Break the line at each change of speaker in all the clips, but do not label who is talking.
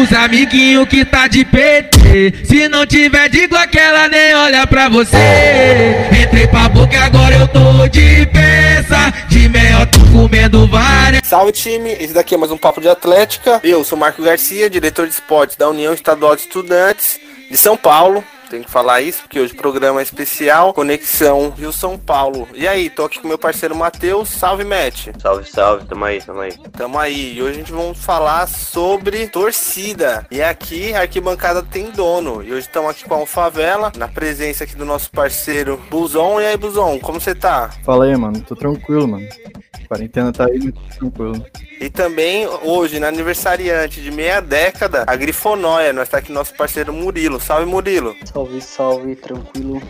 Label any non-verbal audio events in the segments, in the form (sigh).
pros amiguinhos que tá de PT. Se não tiver de Glock, ela nem olha pra você. Entrei pra boca, agora eu tô de peça. De meia, tô comendo várias.
Salve time, esse daqui é mais um Papo de Atlética. Eu sou Marco Garcia, diretor de esportes da União Estadual de Estudantes de São Paulo. Tem que falar isso porque hoje o programa é especial, Conexão Rio São Paulo. E aí, tô aqui com meu parceiro Matheus. Salve, Matt.
Salve, salve, tamo aí, tamo aí.
Tamo aí. E hoje a gente vai falar sobre torcida. E aqui a arquibancada tem dono. E hoje estamos aqui com a Favela, na presença aqui do nosso parceiro Buzon. E aí, Buzon, como você tá?
Fala aí, mano. Tô tranquilo, mano. A quarentena tá aí muito tranquilo.
E também hoje, na aniversariante de meia década, a Grifonóia. Nós tá aqui nosso parceiro Murilo. Salve, Murilo.
Salve, salve, tranquilo.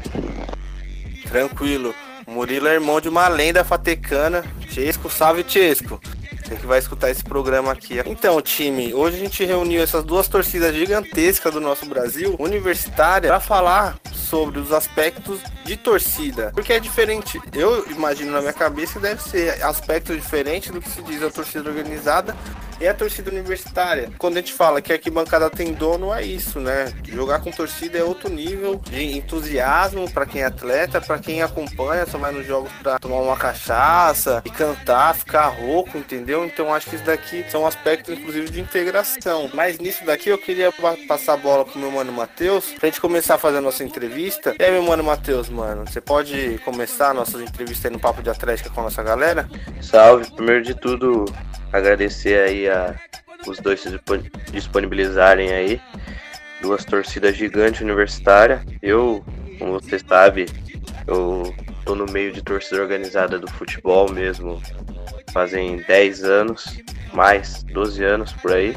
Tranquilo. Murilo é irmão de uma lenda fatecana. Chesco, salve Chesco. Você que vai escutar esse programa aqui. Então, time, hoje a gente reuniu essas duas torcidas gigantescas do nosso Brasil, universitária, para falar sobre os aspectos de torcida. Porque é diferente. Eu imagino na minha cabeça que deve ser aspectos diferentes do que se diz a torcida organizada e a torcida universitária. Quando a gente fala que a arquibancada tem dono, é isso, né? Jogar com torcida é outro nível de entusiasmo para quem é atleta, para quem acompanha, só vai nos jogos para tomar uma cachaça e cantar, ficar rouco, entendeu? Então acho que isso daqui são aspectos, inclusive, de integração. Mas nisso daqui eu queria passar a bola pro meu mano Matheus, pra gente começar a fazer a nossa entrevista. E aí, meu mano Matheus, mano, você pode começar a nossa entrevista aí no Papo de Atlética com a nossa galera?
Salve, primeiro de tudo, agradecer aí a os dois se disponibilizarem aí. Duas torcidas gigantes universitárias. Eu, como você sabe, eu tô no meio de torcida organizada do futebol mesmo. Fazem 10 anos, mais 12 anos por aí.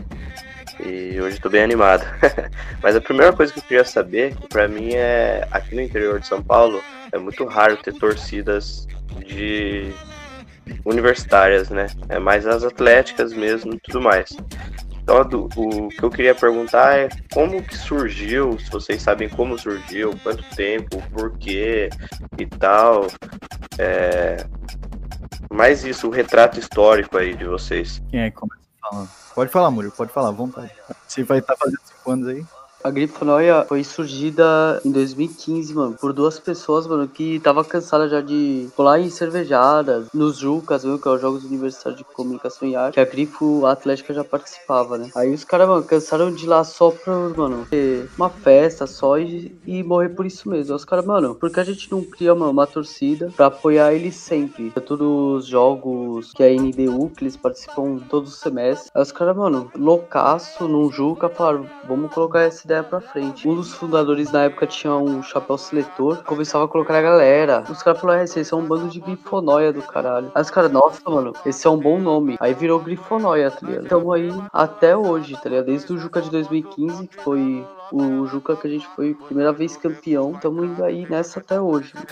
E hoje tô bem animado. (laughs) Mas a primeira coisa que eu queria saber, que pra mim é aqui no interior de São Paulo, é muito raro ter torcidas de universitárias, né? É mais as atléticas mesmo e tudo mais. Então, o que eu queria perguntar é como que surgiu, se vocês sabem como surgiu, quanto tempo, por quê e tal. É... Mais isso, o retrato histórico aí de vocês.
Quem é que começa falando? Pode falar, Murilo, pode falar, à vontade. Você vai estar fazendo cinco anos aí?
A Grifonoia foi surgida em 2015, mano, por duas pessoas, mano, que tava cansada já de pular em cervejadas, nos Jucas, mesmo, que é os Jogos Universitários de Comunicação e Arte, que a Grifo Atlética já participava, né? Aí os caras, mano, cansaram de ir lá só pra, mano, ter uma festa só e, e morrer por isso mesmo. Aí os caras, mano, por que a gente não cria, mano, uma torcida pra apoiar eles sempre? É todos os jogos que a NBU, que eles participam todos os semestres. Aí os caras, mano, loucaço, num Juca, falaram, vamos colocar essa ideia ideia pra frente. Um dos fundadores na época tinha um chapéu seletor, começava a colocar a galera. Os caras falaram, é, esse é um bando de grifonóia do caralho. Aí os caras, nossa, mano, esse é um bom nome. Aí virou grifonóia, tá ligado? Então aí até hoje, tá ligado? Desde o Juca de 2015, que foi o Juca que a gente foi primeira vez campeão. Tamo indo aí nessa até hoje. (laughs)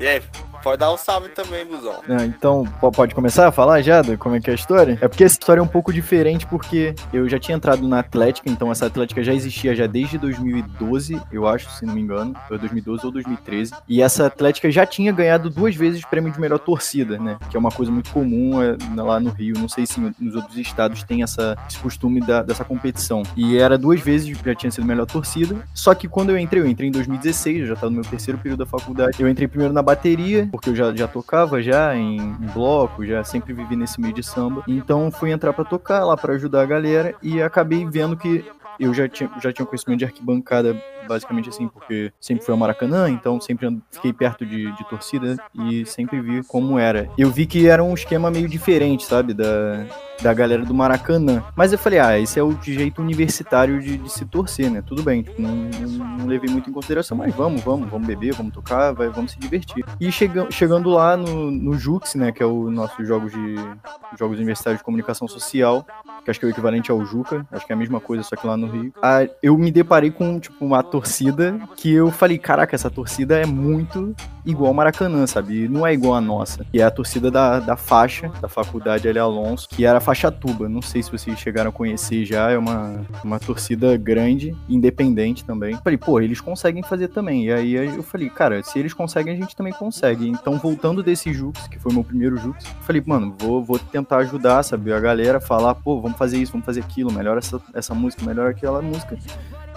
e aí, Pode dar um salve também, Buzão.
Ah, então, pode começar a falar já como é que é a história? É porque essa história é um pouco diferente, porque eu já tinha entrado na Atlética, então essa Atlética já existia já desde 2012, eu acho, se não me engano. Foi 2012 ou 2013. E essa Atlética já tinha ganhado duas vezes o prêmio de melhor torcida, né? Que é uma coisa muito comum é, lá no Rio. Não sei se nos outros estados tem essa, esse costume da, dessa competição. E era duas vezes, já tinha sido melhor torcida. Só que quando eu entrei, eu entrei em 2016, eu já estava no meu terceiro período da faculdade. Eu entrei primeiro na bateria, porque eu já, já tocava já em, em bloco, já sempre vivi nesse meio de samba. Então fui entrar para tocar lá para ajudar a galera e acabei vendo que eu já tinha, já tinha conhecimento de arquibancada, basicamente assim, porque sempre fui ao Maracanã, então sempre fiquei perto de, de torcida e sempre vi como era. Eu vi que era um esquema meio diferente, sabe, da, da galera do Maracanã. Mas eu falei, ah, esse é o jeito universitário de, de se torcer, né? Tudo bem, tipo, não, não, não, levei muito em consideração, mas vamos, vamos, vamos beber, vamos tocar, vai, vamos se divertir. E chega, chegando lá no, no Jux, né, que é o nosso jogo de jogos universitários de comunicação social, que acho que é o equivalente ao Juca, acho que é a mesma coisa, só que lá no Rio. Ah, eu me deparei com, tipo, uma torcida que eu falei, caraca, essa torcida é muito igual Maracanã, sabe? E não é igual a nossa, que é a torcida da, da faixa, da faculdade Ali Alonso, que era a faixa tuba. Não sei se vocês chegaram a conhecer já, é uma, uma torcida grande, independente também. Falei, pô, eles conseguem fazer também. E aí eu falei, cara, se eles conseguem, a gente também consegue. Então, voltando desse Jux, que foi meu primeiro Jux, falei, mano, vou, vou tentar ajudar, sabe? A galera falar, pô, vamos fazer isso, vamos fazer aquilo, melhor essa, essa música, melhor aquela música.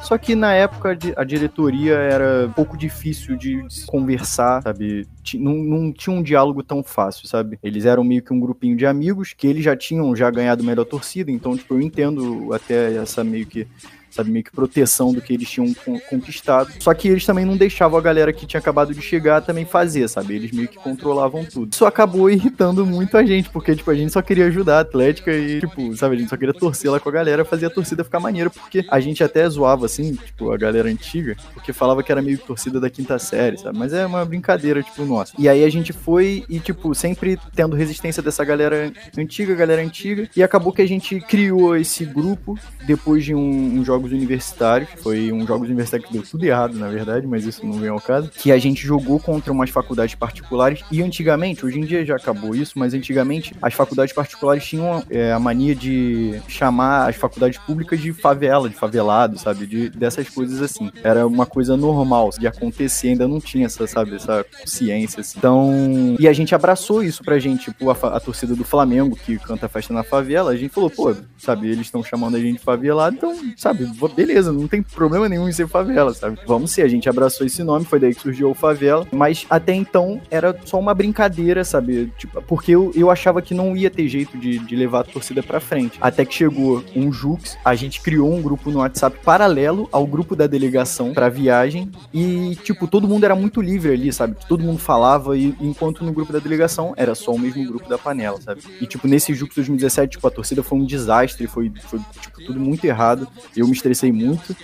Só que na época a diretoria era um pouco difícil de conversar, sabe? Não, não tinha um diálogo tão fácil, sabe? Eles eram meio que um grupinho de amigos que eles já tinham já ganhado melhor torcida, então, tipo, eu entendo até essa meio que sabe? Meio que proteção do que eles tinham conquistado. Só que eles também não deixavam a galera que tinha acabado de chegar também fazer, sabe? Eles meio que controlavam tudo. Isso acabou irritando muito a gente, porque, tipo, a gente só queria ajudar a Atlética e, tipo, sabe? A gente só queria torcer lá com a galera, fazer a torcida ficar maneira, porque a gente até zoava, assim, tipo, a galera antiga, porque falava que era meio que torcida da quinta série, sabe? Mas é uma brincadeira, tipo, nossa. E aí a gente foi e, tipo, sempre tendo resistência dessa galera antiga, galera antiga, e acabou que a gente criou esse grupo depois de um, um jogos universitários. Foi um jogos universitários que deu tudo errado, na verdade, mas isso não vem ao caso. Que a gente jogou contra umas faculdades particulares. E antigamente, hoje em dia já acabou isso, mas antigamente as faculdades particulares tinham é, a mania de chamar as faculdades públicas de favela, de favelado, sabe? De, dessas coisas assim. Era uma coisa normal de acontecer, ainda não tinha essa, sabe, essa ciência. Assim. Então. E a gente abraçou isso pra gente, tipo, a, a torcida do Flamengo, que canta festa na favela, a gente falou, pô, sabe, eles estão chamando a gente de favelado, então, sabe, beleza, não tem problema nenhum em ser favela, sabe? Vamos ser, a gente abraçou esse nome, foi daí que surgiu o favela, mas até então era só uma brincadeira, sabe? Tipo, porque eu, eu achava que não ia ter jeito de, de levar a torcida pra frente. Até que chegou um Jux, a gente criou um grupo no WhatsApp paralelo ao grupo da delegação pra viagem e, tipo, todo mundo era muito livre ali, sabe? Todo mundo falava e enquanto no grupo da delegação era só o mesmo grupo da panela, sabe? E, tipo, nesse Jux 2017, tipo, a torcida foi um desastre, foi, foi tipo, tudo muito errado. Eu me estressei muito.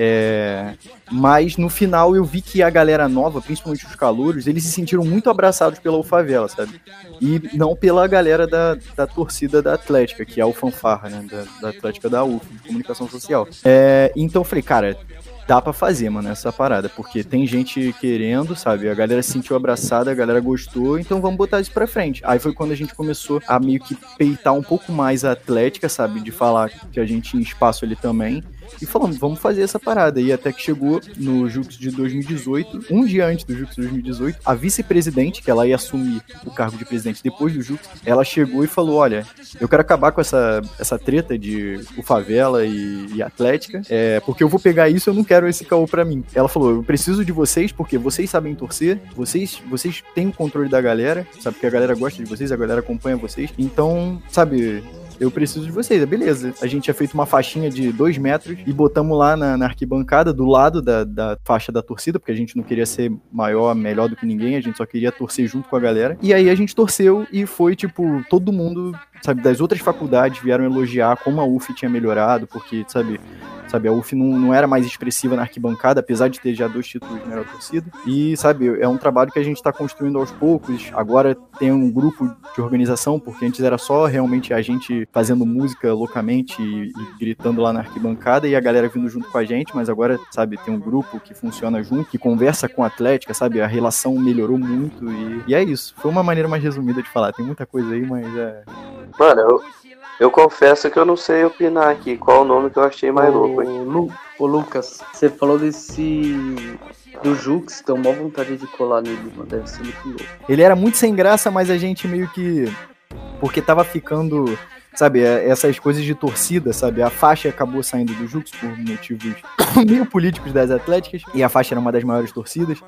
É, mas no final eu vi que a galera nova, principalmente os calouros, eles se sentiram muito abraçados pela UFAVELA, sabe? E não pela galera da, da torcida da Atlética, que é o fanfarra, né? Da, da Atlética da UF, de comunicação social. É, então eu falei, cara, dá para fazer, mano, essa parada, porque tem gente querendo, sabe? A galera se sentiu abraçada, a galera gostou, então vamos botar isso pra frente. Aí foi quando a gente começou a meio que peitar um pouco mais a Atlética, sabe? De falar que a gente tinha espaço ali também e falamos, vamos fazer essa parada. E até que chegou no Jux de 2018, um dia antes do Jux de 2018, a vice-presidente, que ela ia assumir o cargo de presidente depois do Jux, ela chegou e falou: Olha, eu quero acabar com essa, essa treta de o favela e, e Atlética, é, porque eu vou pegar isso eu não quero esse caô pra mim. Ela falou: Eu preciso de vocês porque vocês sabem torcer, vocês, vocês têm o controle da galera, sabe? Que a galera gosta de vocês, a galera acompanha vocês. Então, sabe, eu preciso de vocês. Beleza. A gente tinha feito uma faixinha de dois metros e botamos lá na, na arquibancada, do lado da, da, faixa da torcida, porque a gente não queria ser maior, melhor do que ninguém, a gente só queria torcer junto com a galera. E aí a gente torceu e foi, tipo, todo mundo, sabe, das outras faculdades vieram elogiar como a UF tinha melhorado, porque, sabe, Sabe, a UF não, não era mais expressiva na arquibancada, apesar de ter já dois títulos melhor torcida. E, sabe, é um trabalho que a gente está construindo aos poucos. Agora tem um grupo de organização, porque antes era só realmente a gente fazendo música loucamente e, e gritando lá na arquibancada e a galera vindo junto com a gente, mas agora, sabe, tem um grupo que funciona junto, que conversa com a Atlética, sabe? A relação melhorou muito e, e é isso. Foi uma maneira mais resumida de falar. Tem muita coisa aí, mas é.
Mano, eu, eu confesso que eu não sei opinar aqui qual o nome que eu achei mais
ô,
louco.
Lu, ô Lucas, você falou desse. Do Jux, tem uma vontade de colar nele, mano. Deve ser muito louco.
Ele era muito sem graça, mas a gente meio que. Porque tava ficando sabe, é, essas coisas de torcida, sabe? A faixa acabou saindo do Jux por motivos (coughs) meio políticos das Atléticas, e a faixa era uma das maiores torcidas.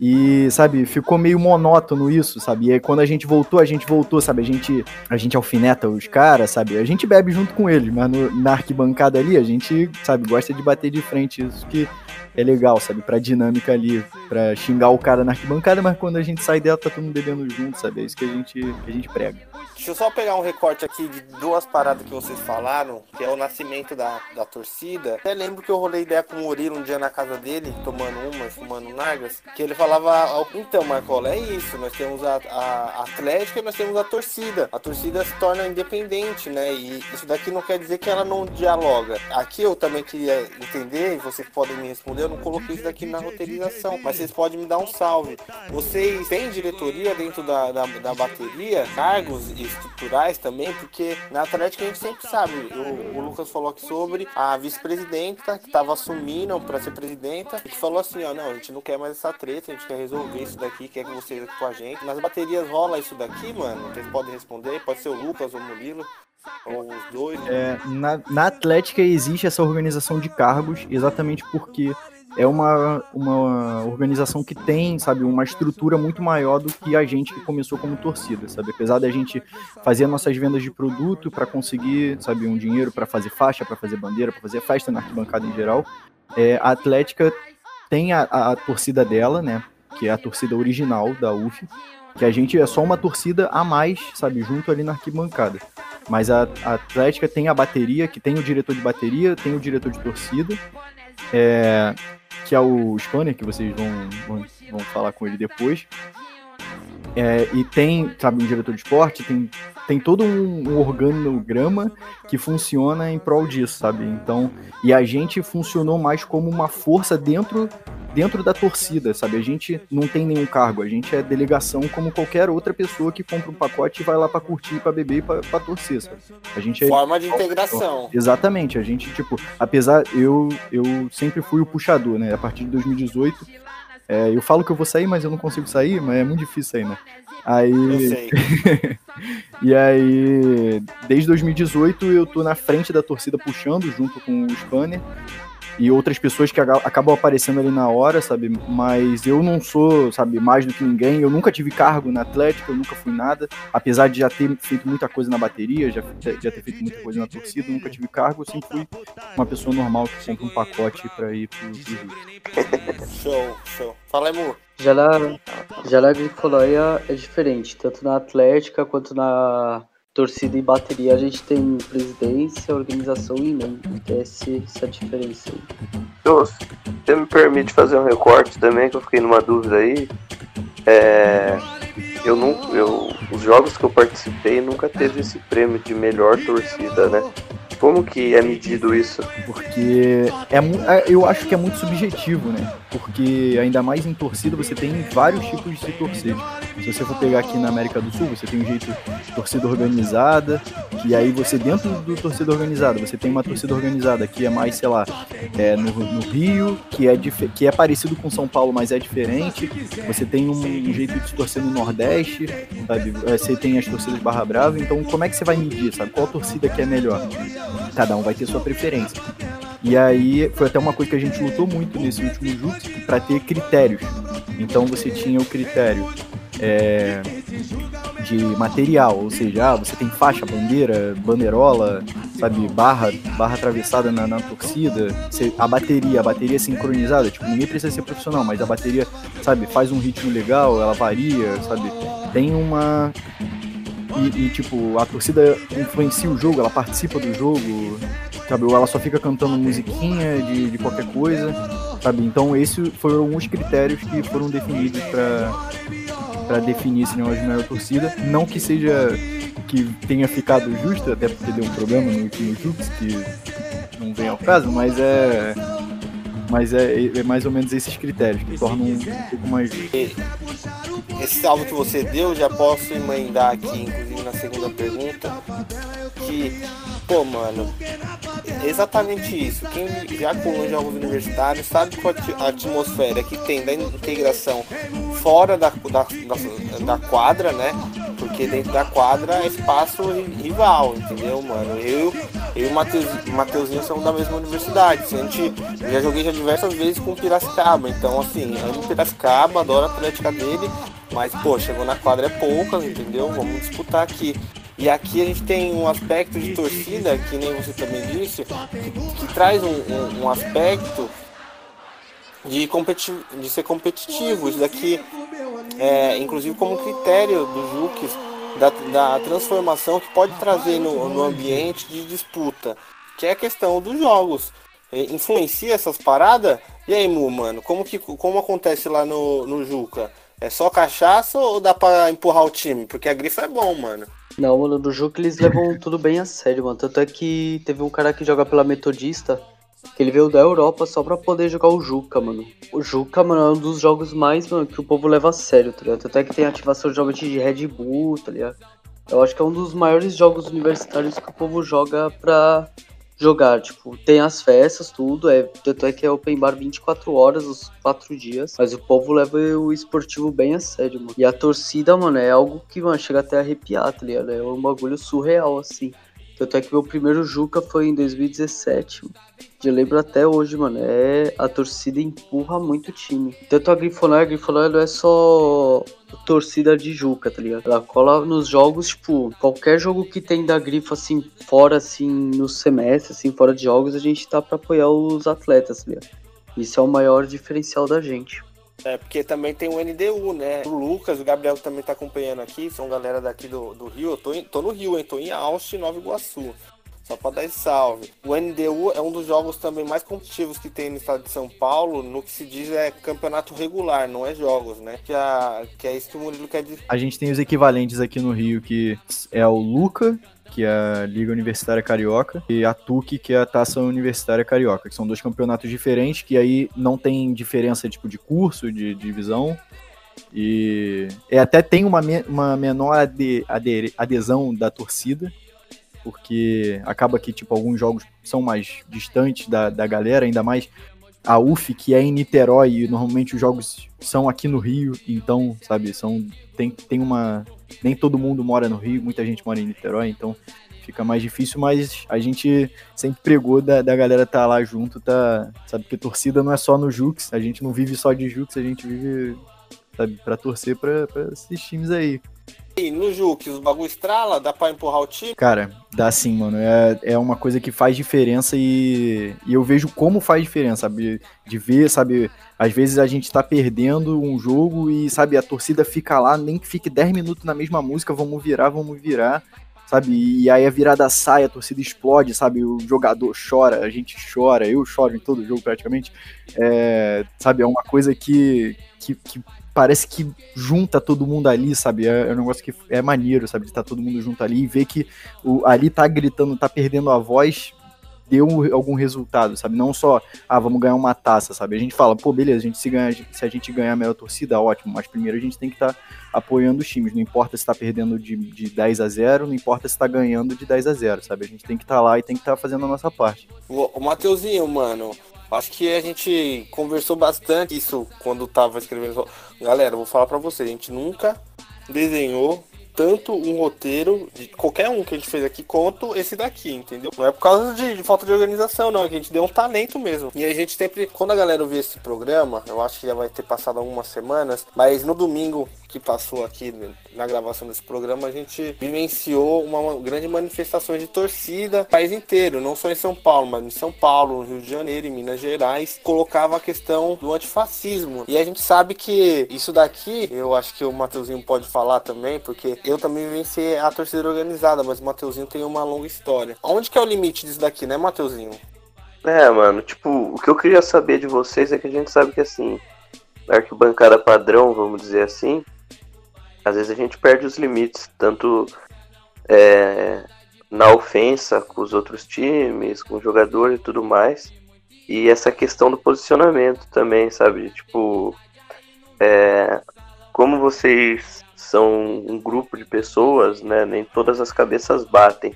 E, sabe, ficou meio monótono isso, sabe? E aí quando a gente voltou, a gente voltou, sabe? A gente, a gente alfineta os caras, sabe? A gente bebe junto com eles, mas no, na arquibancada ali, a gente, sabe, gosta de bater de frente. Isso que é legal, sabe? Pra dinâmica ali, pra xingar o cara na arquibancada, mas quando a gente sai dela, tá todo mundo bebendo junto, sabe? É isso que a gente, que a gente prega.
Deixa eu só pegar um recorte aqui de duas paradas que vocês falaram, que é o nascimento da, da torcida. Até lembro que eu rolei ideia com o Murilo um dia na casa dele, tomando uma, fumando nargas, que ele falava, então, Marcola, é isso, nós temos a, a Atlética e nós temos a torcida. A torcida se torna independente, né? E isso daqui não quer dizer que ela não dialoga. Aqui eu também queria entender, e vocês podem me responder? Eu não coloquei isso daqui na roteirização, mas vocês podem me dar um salve. Vocês têm diretoria dentro da, da, da bateria, cargos estruturais também, porque na Atlética a gente sempre sabe, o, o Lucas falou aqui sobre a vice-presidenta que estava assumindo para ser presidenta e que falou assim, ó, não, a gente não quer mais essa treta, a gente quer resolver isso daqui, quer que vocês aqui com a gente. Nas baterias rola isso daqui, mano? Vocês podem responder, pode ser o Lucas ou o Murilo. Ou os dois.
É, na, na Atlética existe essa organização de cargos exatamente porque é uma, uma organização que tem, sabe, uma estrutura muito maior do que a gente que começou como torcida, sabe? Apesar da gente fazer nossas vendas de produto para conseguir, sabe, um dinheiro para fazer faixa, para fazer bandeira, para fazer festa na arquibancada em geral, é, a Atlética tem a, a, torcida dela, né? Que é a torcida original da UF, que a gente é só uma torcida a mais, sabe, junto ali na arquibancada. Mas a, a Atlética tem a bateria, que tem o diretor de bateria, tem o diretor de torcida, é, que é o Spanner, que vocês vão, vão, vão falar com ele depois. É, e tem, sabe, um diretor de esporte, tem, tem todo um, um, organograma que funciona em prol disso, sabe? Então, e a gente funcionou mais como uma força dentro dentro da torcida, sabe? A gente não tem nenhum cargo, a gente é delegação como qualquer outra pessoa que compra um pacote e vai lá para curtir, para beber e para torcer, sabe? A gente é
forma de integração.
Exatamente, a gente tipo, apesar eu eu sempre fui o puxador, né? A partir de 2018 é, eu falo que eu vou sair, mas eu não consigo sair, mas é muito difícil sair, né? Aí.
Eu sei. (laughs)
e aí, desde 2018 eu tô na frente da torcida puxando, junto com o Spanner e outras pessoas que acabam aparecendo ali na hora, sabe? Mas eu não sou, sabe, mais do que ninguém. Eu nunca tive cargo na Atlética, eu nunca fui nada. Apesar de já ter feito muita coisa na bateria, já, já ter feito muita coisa na torcida, nunca tive cargo. Eu sempre fui uma pessoa normal que compra um pacote pra ir pro, pro (laughs)
Show, show. Fala, amor.
Já na, já na Grifolaia é diferente, tanto na Atlética quanto na torcida e bateria a gente tem presidência, organização e não. É esse, essa diferença aí.
você me permite fazer um recorte também, que eu fiquei numa dúvida aí. É, eu não, eu, os jogos que eu participei nunca teve esse prêmio de melhor torcida, né? Como que é medido isso?
Porque é, é, eu acho que é muito subjetivo, né? Porque ainda mais em torcida você tem vários tipos de torcer. Se você for pegar aqui na América do Sul, você tem um jeito de torcida organizada, que aí você dentro do torcida organizada, você tem uma torcida organizada que é mais, sei lá, é, no, no Rio, que é, que é parecido com São Paulo, mas é diferente. Você tem um, um jeito de torcer no Nordeste, sabe? É, você tem as torcidas Barra Brava, então como é que você vai medir, sabe? Qual torcida que é melhor? Cada um vai ter sua preferência. E aí foi até uma coisa que a gente lutou muito nesse último jogo para ter critérios. Então você tinha o critério é, de material, ou seja, ah, você tem faixa, bandeira, bandeirola, sabe, barra, barra atravessada na, na torcida, você, a bateria, a bateria sincronizada, tipo, ninguém precisa ser profissional, mas a bateria, sabe, faz um ritmo legal, ela varia, sabe, tem uma e, e, tipo, a torcida influencia o jogo, ela participa do jogo, sabe? Ou ela só fica cantando musiquinha de, de qualquer coisa, sabe? Então, esses foram alguns critérios que foram definidos para definir esse negócio de melhor torcida. Não que seja que tenha ficado justo, até porque deu um problema no último jogo, que não vem ao caso, mas é mas é, é, mais ou menos esses critérios que tornam um, um pouco mais.
Esse salvo que você deu, já posso emendar aqui, inclusive na segunda pergunta, que, pô, mano, exatamente isso. Quem já colou jogos universitários sabe qual a atmosfera que tem da integração fora da, da, da, da quadra, né? Porque dentro da quadra é espaço rival, entendeu, mano? Eu, eu e o Mateus, Mateuzinho somos da mesma universidade. A gente já joguei já diversas vezes com o Piracicaba. Então, assim, amo o Piracicaba, adoro a atlética dele. Mas, pô, chegou na quadra é poucas, entendeu? Vamos disputar aqui. E aqui a gente tem um aspecto de torcida, que nem você também disse, que, que traz um, um, um aspecto de, de ser competitivo. Isso daqui, é, inclusive como critério do Juques, da, da transformação que pode trazer no, no ambiente de disputa, que é a questão dos jogos. Influencia essas paradas? E aí, Mu, mano, como, que, como acontece lá no, no Juca? É só cachaça ou dá pra empurrar o time? Porque a grifa é bom, mano.
Não, mano, no Juca eles levam (laughs) tudo bem a sério, mano. Tanto é que teve um cara que joga pela Metodista, Que ele veio da Europa só pra poder jogar o Juca, mano. O Juca, mano, é um dos jogos mais, mano, que o povo leva a sério, tá ligado? Até que tem ativação de jogos de Red Bull, tá ligado? Eu acho que é um dos maiores jogos universitários que o povo joga pra jogar. Tipo, tem as festas, tudo. É, tanto é que é open bar 24 horas, os 4 dias. Mas o povo leva o esportivo bem a sério, mano. E a torcida, mano, é algo que, mano, chega até a arrepiar, tá ligado? É um bagulho surreal, assim. Tanto é que meu primeiro Juca foi em 2017. Mano. Eu lembro até hoje, mano. É, a torcida empurra muito o time. Tanto a Grifonóia, a Grifonóia não é só torcida de Juca, tá ligado? Ela cola nos jogos, tipo, qualquer jogo que tem da Grifo, assim, fora, assim, no semestre, assim, fora de jogos, a gente tá pra apoiar os atletas, tá ligado? Isso é o maior diferencial da gente.
É, porque também tem o NDU, né? O Lucas, o Gabriel também tá acompanhando aqui, são galera daqui do, do Rio. Eu tô, em, tô no Rio, hein? Tô em Austin, Nova Iguaçu. Só pra dar esse salve. O NDU é um dos jogos também mais competitivos que tem no estado de São Paulo, no que se diz é campeonato regular, não é jogos, né? Que, a, que é isso que o Murilo quer dizer.
A gente tem os equivalentes aqui no Rio, que é o Luca, que é a Liga Universitária Carioca, e a TUC, que é a Taça Universitária Carioca, que são dois campeonatos diferentes, que aí não tem diferença tipo de curso, de, divisão, e é, até tem uma, me, uma menor ade, ade, adesão da torcida, porque acaba que tipo alguns jogos são mais distantes da, da galera, ainda mais a UF, que é em Niterói, e normalmente os jogos são aqui no Rio, então, sabe, são tem, tem uma nem todo mundo mora no Rio, muita gente mora em Niterói, então fica mais difícil, mas a gente sempre pregou da, da galera tá lá junto, tá, sabe, que torcida não é só no Jux, a gente não vive só de Jux, a gente vive, sabe, pra torcer pra, pra esses times aí.
E no Jux, os bagulho estrala, dá pra empurrar o time?
Cara, dá sim, mano. É, é uma coisa que faz diferença e, e eu vejo como faz diferença, sabe? De ver, sabe? Às vezes a gente tá perdendo um jogo e, sabe, a torcida fica lá, nem que fique 10 minutos na mesma música, vamos virar, vamos virar, sabe? E aí a virada sai, a torcida explode, sabe? O jogador chora, a gente chora, eu choro em todo jogo praticamente. É, sabe? É uma coisa que, que, que parece que junta todo mundo ali, sabe? É, é um negócio que é maneiro, sabe? De tá todo mundo junto ali e ver que o, ali tá gritando, tá perdendo a voz, deu algum resultado, sabe? Não só, ah, vamos ganhar uma taça, sabe? A gente fala, pô, beleza, a gente se, ganha, se a gente ganhar a melhor torcida, ótimo, mas primeiro a gente tem que estar tá apoiando os times, não importa se tá perdendo de, de 10 a 0, não importa se tá ganhando de 10 a 0, sabe? A gente tem que estar tá lá e tem que estar tá fazendo a nossa parte.
O, o Mateuzinho, mano, Acho que a gente conversou bastante isso quando tava escrevendo. Galera, vou falar para você, a gente nunca desenhou tanto um roteiro de qualquer um que a gente fez aqui quanto esse daqui, entendeu? Não é por causa de, de, falta de organização, não. É que a gente deu um talento mesmo. E a gente sempre, quando a galera ouvir esse programa, eu acho que já vai ter passado algumas semanas, mas no domingo que passou aqui na gravação desse programa, a gente vivenciou uma grande manifestação de torcida no país inteiro, não só em São Paulo, mas em São Paulo, no Rio de Janeiro, em Minas Gerais, colocava a questão do antifascismo. E a gente sabe que isso daqui, eu acho que o Mateuzinho pode falar também, porque eu também vivenciei a torcida organizada, mas o Mateuzinho tem uma longa história. Onde que é o limite disso daqui, né, Mateuzinho?
É, mano, tipo, o que eu queria saber de vocês é que a gente sabe que assim, na arquibancada padrão, vamos dizer assim, às vezes a gente perde os limites, tanto é, na ofensa com os outros times, com o jogador e tudo mais. E essa questão do posicionamento também, sabe? Tipo, é, como vocês são um grupo de pessoas, né? Nem todas as cabeças batem,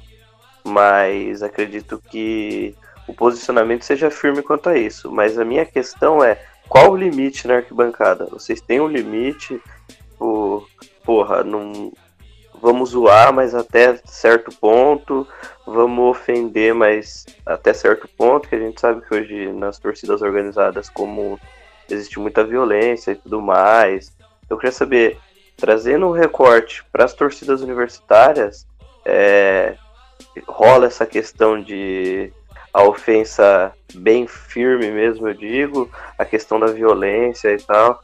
mas acredito que o posicionamento seja firme quanto a isso. Mas a minha questão é qual o limite na arquibancada? Vocês têm um limite? Tipo, porra, não vamos zoar, mas até certo ponto, vamos ofender, mas até certo ponto, que a gente sabe que hoje nas torcidas organizadas como existe muita violência e tudo mais. Eu queria saber, trazendo um recorte para as torcidas universitárias, é, rola essa questão de a ofensa bem firme mesmo, eu digo, a questão da violência e tal.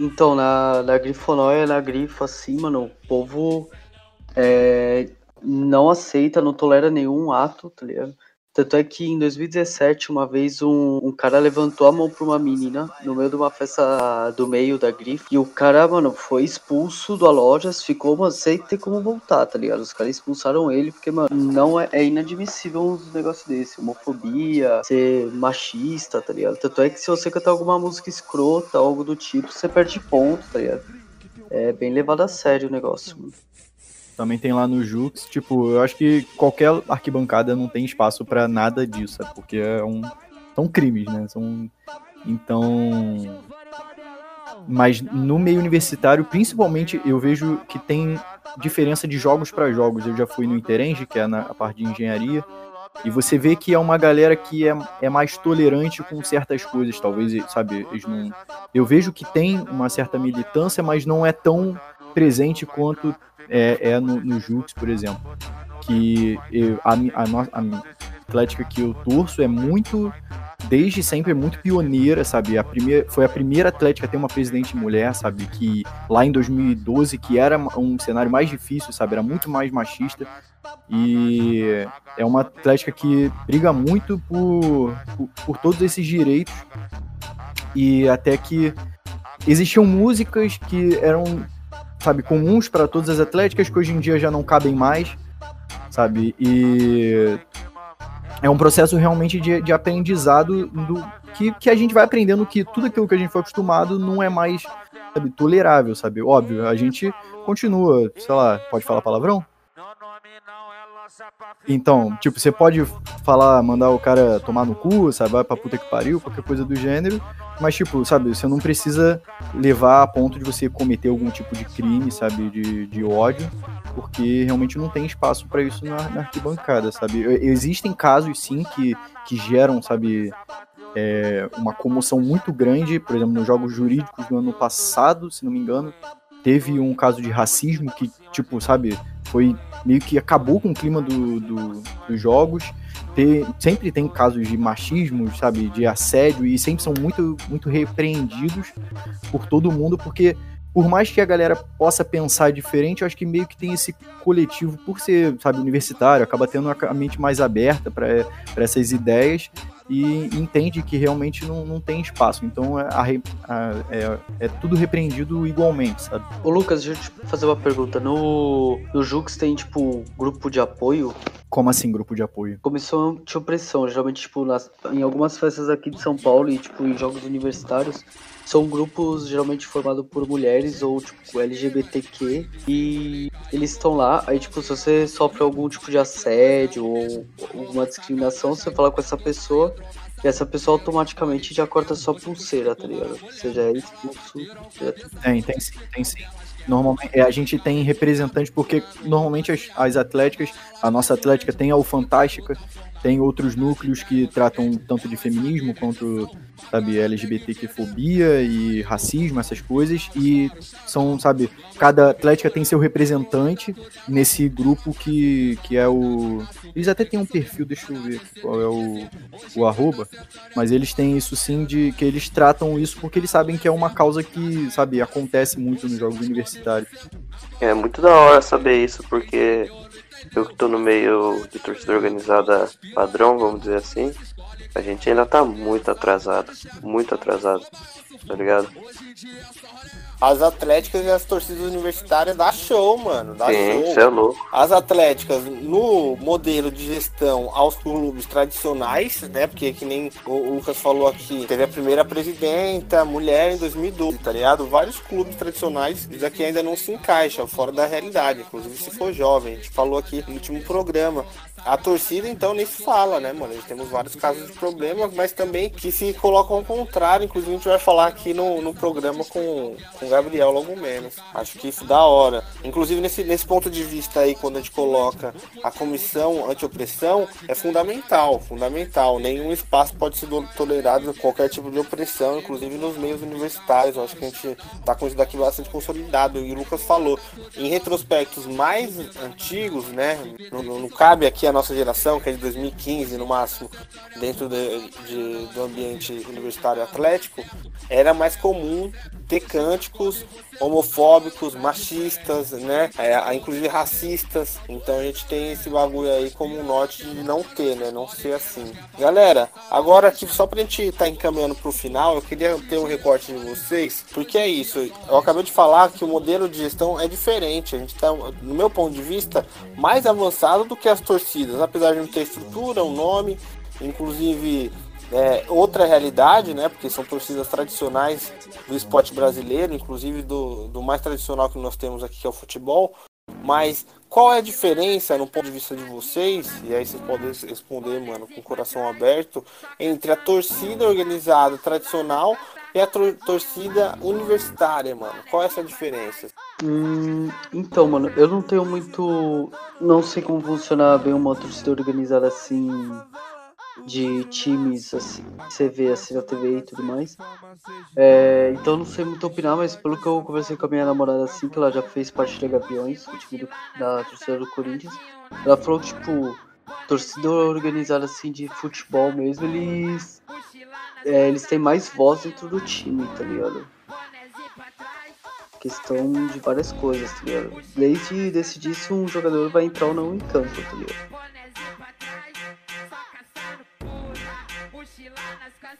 Então, na, na grifonóia, na grifa, assim, mano, o povo é, não aceita, não tolera nenhum ato, tá ligado? Tanto é que em 2017, uma vez, um, um cara levantou a mão pra uma menina no meio de uma festa do meio da grife. E o cara, mano, foi expulso da loja, ficou, mano, sem ter como voltar, tá ligado? Os caras expulsaram ele porque, mano, não é, é inadmissível um negócio desse. Homofobia, ser machista, tá ligado? Tanto é que se você cantar alguma música escrota, algo do tipo, você perde ponto, tá ligado? É bem levado a sério o negócio, mano.
Também tem lá no Jux, tipo, eu acho que qualquer arquibancada não tem espaço para nada disso, sabe? Porque é um, são crimes, né? São, então. Mas no meio universitário, principalmente, eu vejo que tem diferença de jogos para jogos. Eu já fui no Interenge, que é na a parte de engenharia, e você vê que é uma galera que é, é mais tolerante com certas coisas, talvez, sabe? Eles não... Eu vejo que tem uma certa militância, mas não é tão presente quanto é, é no, no Jux, por exemplo. Que eu, a, a, a Atlética que eu torço é muito, desde sempre, é muito pioneira, sabe? A primeira, foi a primeira Atlética a ter uma presidente mulher, sabe? Que lá em 2012, que era um cenário mais difícil, sabe? Era muito mais machista. E é uma Atlética que briga muito por, por, por todos esses direitos. E até que existiam músicas que eram sabe, comuns para todas as atléticas que hoje em dia já não cabem mais, sabe? E é um processo realmente de, de aprendizado do, que, que a gente vai aprendendo que tudo aquilo que a gente foi acostumado não é mais sabe, tolerável, sabe? Óbvio, a gente continua, sei lá, pode falar palavrão? Então, tipo, você pode falar, mandar o cara tomar no cu, sabe, vai pra puta que pariu, qualquer coisa do gênero, mas, tipo, sabe, você não precisa levar a ponto de você cometer algum tipo de crime, sabe, de, de ódio, porque realmente não tem espaço para isso na, na, arquibancada, sabe. Existem casos, sim, que, que geram, sabe, é, uma comoção muito grande, por exemplo, nos jogos jurídicos do ano passado, se não me engano, teve um caso de racismo que, tipo, sabe, foi meio que acabou com o clima do, do, dos jogos. Sempre tem casos de machismo, sabe, de assédio, e sempre são muito, muito repreendidos por todo mundo, porque por mais que a galera possa pensar diferente, eu acho que meio que tem esse coletivo, por ser, sabe, universitário, acaba tendo a mente mais aberta para essas ideias e entende que realmente não, não tem espaço. Então é, a, a, é, é, tudo repreendido igualmente, sabe?
Ô Lucas, deixa eu te fazer uma pergunta. No, no Jux tem, tipo, grupo de apoio?
Como assim, grupo de apoio?
Comissão de opressão. Geralmente, tipo, nas, em algumas festas aqui de São Paulo e, tipo, em jogos universitários, são grupos geralmente formados por mulheres ou tipo LGBTQ e eles estão lá, aí tipo, se você sofre algum tipo de assédio ou alguma discriminação, você fala com essa pessoa e essa pessoa automaticamente já corta sua pulseira, tá ligado? Você já é expulso. Já...
Tem, tem sim, tem sim. Normalmente é, a gente tem representantes, porque normalmente as, as atléticas, a nossa atlética tem a UFantástica, Fantástica, tem outros núcleos que tratam tanto de feminismo quanto, sabe, LGBTQ-fobia e racismo, essas coisas, e são, sabe, cada atlética tem seu representante nesse grupo que, que é o... Eles até têm um perfil, deixa eu ver qual é o, o arroba, mas eles têm isso sim, de que eles tratam isso porque eles sabem que é uma causa que, sabe, acontece muito nos jogos universitários.
É muito da hora saber isso, porque eu que tô no meio de torcida organizada padrão, vamos dizer assim, a gente ainda tá muito atrasado. Muito atrasado. Tá ligado?
As atléticas e as torcidas universitárias dá show, mano. Dá
Sim,
show.
Você é louco.
As atléticas, no modelo de gestão aos clubes tradicionais, né? Porque que nem o Lucas falou aqui, teve a primeira presidenta, mulher em 2012, tá ligado? Vários clubes tradicionais, isso aqui ainda não se encaixa, fora da realidade, inclusive se for jovem. A gente falou aqui no último programa. A torcida, então, nem se fala, né, mano? A gente temos vários casos de problemas, mas também que se colocam ao contrário. Inclusive, a gente vai falar aqui no, no programa com, com o Gabriel logo menos. Acho que isso da hora. Inclusive, nesse, nesse ponto de vista aí, quando a gente coloca a comissão anti-opressão, é fundamental, fundamental. Nenhum espaço pode ser tolerado qualquer tipo de opressão, inclusive nos meios universitários. Eu acho que a gente tá com isso daqui bastante consolidado. E o Lucas falou, em retrospectos mais antigos, né? Não, não cabe aqui a nossa geração, que é de 2015 no máximo, dentro de, de, do ambiente universitário atlético, era mais comum ter cântico políticos, homofóbicos, machistas, né? É, inclusive racistas. Então a gente tem esse bagulho aí como um norte de não ter, né? Não ser assim. Galera, agora aqui só pra gente estar tá encaminhando pro final, eu queria ter um recorte de vocês, porque é isso. Eu acabei de falar que o modelo de gestão é diferente. A gente tá, no meu ponto de vista, mais avançado do que as torcidas, apesar de não ter estrutura, um nome, inclusive é, outra realidade, né? Porque são torcidas tradicionais do esporte brasileiro, inclusive do, do mais tradicional que nós temos aqui, que é o futebol. Mas qual é a diferença, no ponto de vista de vocês, e aí vocês podem responder, mano, com o coração aberto, entre a torcida organizada tradicional e a torcida universitária, mano? Qual é essa diferença?
Hum, então, mano, eu não tenho muito. Não sei como funciona bem uma torcida organizada assim de times assim, você vê assim na TV e tudo mais. É, então não sei muito opinar, mas pelo que eu conversei com a minha namorada assim, que ela já fez parte da Gaviões, o time do, da torcida do Corinthians, ela falou que tipo, torcida organizada assim de futebol mesmo, eles é, eles têm mais voz dentro do time, tá ligado? Questão de várias coisas, tá ligado? Desde decidir se um jogador vai entrar ou não em campo, tá ligado?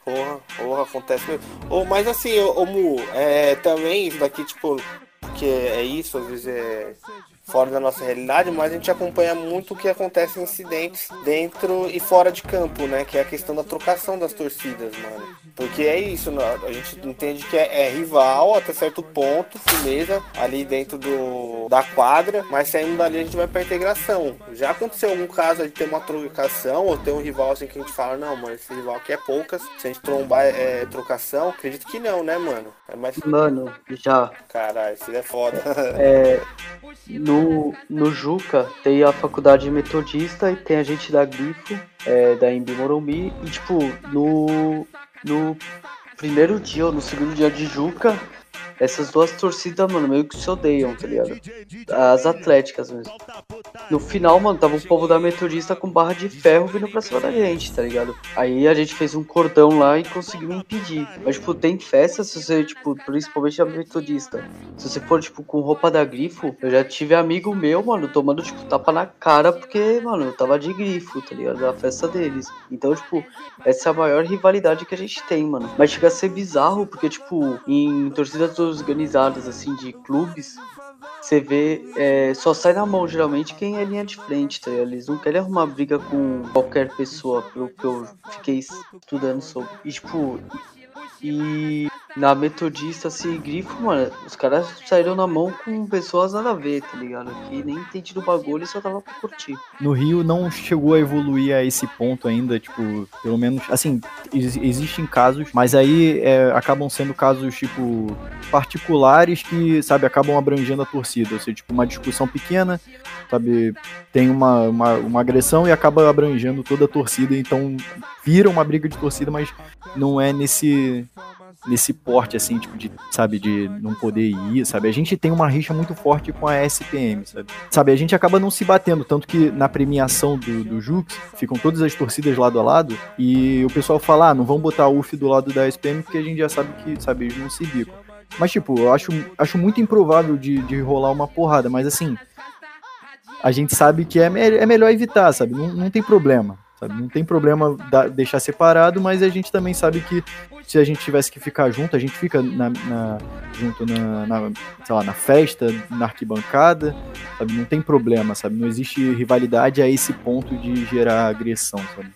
Porra, porra, acontece mesmo. Oh, mas assim, ô Mu, é, também isso daqui, tipo, porque é isso, às vezes é fora da nossa realidade, mas a gente acompanha muito o que acontece em incidentes dentro e fora de campo, né? Que é a questão da trocação das torcidas, mano. Porque é isso, né? a gente entende que é, é rival até certo ponto, firmeza, ali dentro do, da quadra, mas saindo dali a gente vai pra integração. Já aconteceu algum caso de ter uma trocação ou ter um rival assim que a gente fala, não, mano, esse rival aqui é poucas, se a gente trombar é, é trocação, acredito que não, né, mano? É
mais. Mano, já.
Caralho, isso é foda.
É. (laughs) No, no Juca tem a faculdade metodista e tem a gente da Grifo, é, da Embi Morumbi. E tipo, no, no primeiro dia ou no segundo dia de Juca, essas duas torcidas, mano, meio que se odeiam, tá ligado? As atléticas mesmo. No final, mano, tava o povo da Metodista com barra de ferro vindo pra cima da gente, tá ligado? Aí a gente fez um cordão lá e conseguiu impedir. Mas, tipo, tem festa, se você, tipo, principalmente a Metodista. Se você for, tipo, com roupa da grifo, eu já tive amigo meu, mano, tomando, tipo, tapa na cara porque, mano, eu tava de grifo, tá ligado? Da festa deles. Então, tipo, essa é a maior rivalidade que a gente tem, mano. Mas chega a ser bizarro porque, tipo, em torcidas organizadas, assim, de clubes, você vê, é, só sai na mão geralmente quem é linha de frente, tá? Eles não querem arrumar briga com qualquer pessoa, pelo que eu fiquei estudando sobre. E, tipo, e na Metodista, assim, grifo, mano, os caras saíram na mão com pessoas nada a ver, tá ligado? Que nem entendi do bagulho e só tava pra curtir.
No Rio não chegou a evoluir a esse ponto ainda, tipo, pelo menos, assim, ex existem casos, mas aí é, acabam sendo casos, tipo, particulares que, sabe, acabam abrangendo a torcida. Ou seja, tipo, uma discussão pequena, sabe, tem uma, uma, uma agressão e acaba abrangendo toda a torcida, então vira uma briga de torcida, mas não é nesse nesse porte, assim, tipo, de, sabe, de não poder ir, sabe? A gente tem uma rixa muito forte com a SPM, sabe? Sabe, a gente acaba não se batendo, tanto que na premiação do, do Jux, ficam todas as torcidas lado a lado, e o pessoal fala, ah, não vão botar o UF do lado da SPM, porque a gente já sabe que, sabe, eles não se bicam. Mas, tipo, eu acho, acho muito improvável de, de rolar uma porrada, mas assim, a gente sabe que é, é melhor evitar, sabe? Não, não tem problema. Sabe? Não tem problema deixar separado, mas a gente também sabe que se a gente tivesse que ficar junto, a gente fica na, na junto na, na, sei lá, na festa, na arquibancada, sabe? Não tem problema, sabe? Não existe rivalidade a esse ponto de gerar agressão, sabe?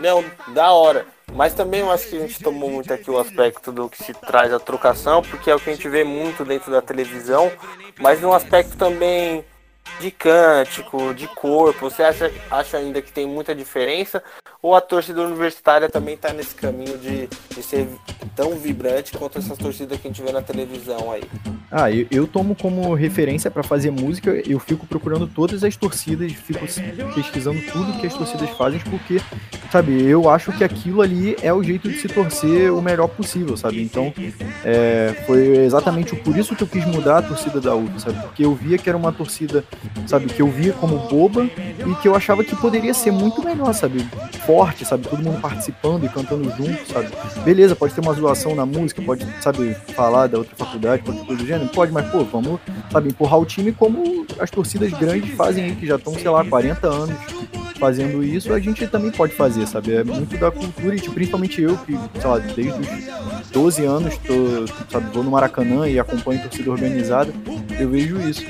Não, da hora. Mas também eu acho que a gente tomou muito aqui o aspecto do que se traz a trocação, porque é o que a gente vê muito dentro da televisão, mas no aspecto também de cântico, de corpo, você acha, acha ainda que tem muita diferença? Ou a torcida universitária também está nesse caminho de, de ser tão vibrante quanto essas torcidas que a gente vê na televisão aí?
Ah, eu, eu tomo como referência para fazer música, eu fico procurando todas as torcidas, fico pesquisando tudo que as torcidas fazem, porque, sabe, eu acho que aquilo ali é o jeito de se torcer o melhor possível, sabe? Então, é, foi exatamente por isso que eu quis mudar a torcida da UF, sabe? Porque eu via que era uma torcida sabe? Que eu via como boba e que eu achava que poderia ser muito melhor, sabe? Forte, sabe? Todo mundo participando e cantando junto, sabe? Beleza, pode ter uma zoação na música, pode, sabe, falar da outra faculdade, pode coisa do gênero, pode, mas, pô, vamos, sabe, empurrar o time como as torcidas grandes fazem aí, que já estão, sei lá, 40 anos fazendo isso, a gente também pode fazer, sabe? É muito da cultura e tipo, principalmente eu, que, sei lá, desde os 12 anos tô, sabe, vou no Maracanã e acompanho torcida organizada, eu vejo isso.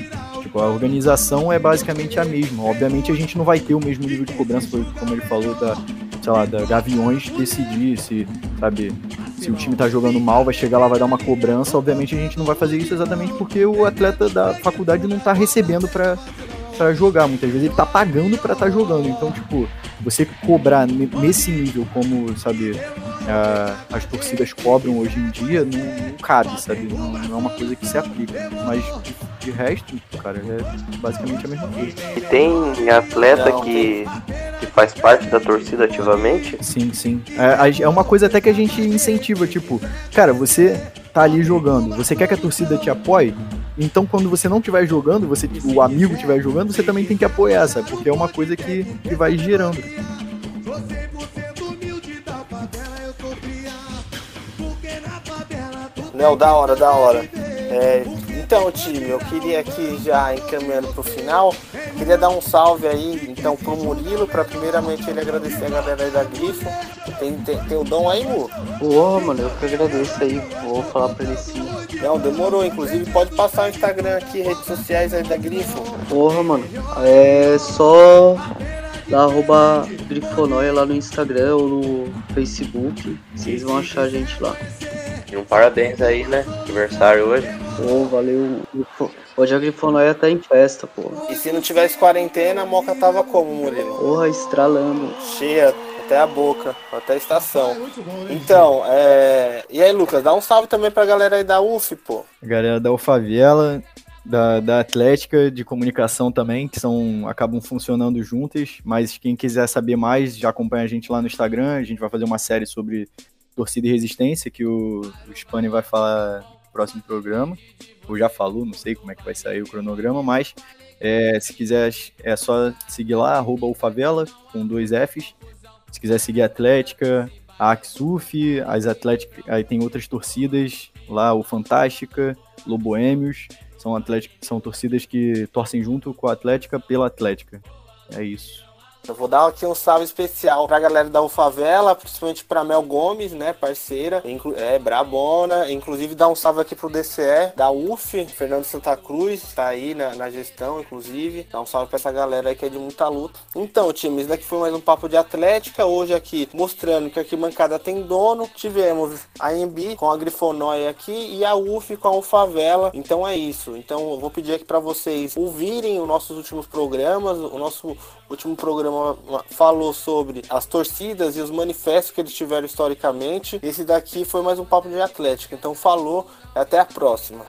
Tipo, a organização é basicamente a mesma. Obviamente a gente não vai ter o mesmo nível de cobrança, como ele falou, da, sei lá, da Gaviões decidir se, sabe, se o time tá jogando mal, vai chegar lá, vai dar uma cobrança. Obviamente a gente não vai fazer isso exatamente porque o atleta da faculdade não tá recebendo para para jogar. Muitas vezes ele tá pagando para estar tá jogando. Então, tipo, você cobrar nesse nível, como, sabe, a, as torcidas cobram hoje em dia, não, não cabe, sabe? Não, não, é uma coisa que se aplica. Mas de, resto, cara, é basicamente a mesma coisa.
E tem atleta não, que, que faz parte da torcida ativamente?
Sim, sim. É, é uma coisa até que a gente incentiva, tipo, cara, você tá ali jogando, você quer que a torcida te apoie? Então, quando você não estiver jogando, você, o amigo estiver jogando, você também tem que apoiar, sabe? Porque é uma coisa que, que vai gerando.
Não, da hora, da hora. É, então, time, eu queria aqui já encaminhando pro final, queria dar um salve aí, então, pro Murilo, para primeiramente ele agradecer a galera aí da Grifo. Tem, tem, tem o dom aí, Mu?
Porra, mano, eu que agradeço aí, vou falar pra ele sim.
Não, demorou, inclusive pode passar o Instagram aqui, redes sociais aí da Grifo.
Porra, mano, é só da arroba Grifonóia lá no Instagram ou no Facebook, vocês vão achar a gente lá.
E um parabéns aí, né? Aniversário hoje.
Pô, valeu. Hoje a Grifonoia tá em festa, pô.
E se não tivesse quarentena, a Moca tava como, Murilo?
Porra, estralando.
Cheia até a boca, até a estação. Então, é... e aí, Lucas, dá um salve também pra galera aí da UF, pô.
A galera da UFAVela, da, da Atlética, de comunicação também, que são acabam funcionando juntas, mas quem quiser saber mais, já acompanha a gente lá no Instagram, a gente vai fazer uma série sobre torcida e resistência, que o, o Spani vai falar próximo programa, ou já falou, não sei como é que vai sair o cronograma, mas é, se quiser é só seguir lá, arroba ufavela, com dois Fs, se quiser seguir a Atlética, a as Atléticas, aí tem outras torcidas lá, o Fantástica, Loboêmios, são, são torcidas que torcem junto com a Atlética pela Atlética. É isso.
Eu vou dar aqui um salve especial pra galera da UFAVELA, principalmente pra Mel Gomes, né, parceira, é brabona, inclusive dar um salve aqui pro DCE da UF, Fernando Santa Cruz, tá aí na, na gestão, inclusive, dá um salve pra essa galera aí que é de muita luta. Então, time, isso daqui foi mais um papo de Atlética, hoje aqui mostrando que aqui Mancada tem dono, tivemos a EMB com a Grifonóia aqui e a UF com a UFAVELA, então é isso. Então eu vou pedir aqui para vocês ouvirem os nossos últimos programas, o nosso último programa falou sobre as torcidas e os manifestos que eles tiveram historicamente. Esse daqui foi mais um papo de Atlético. Então falou, até a próxima.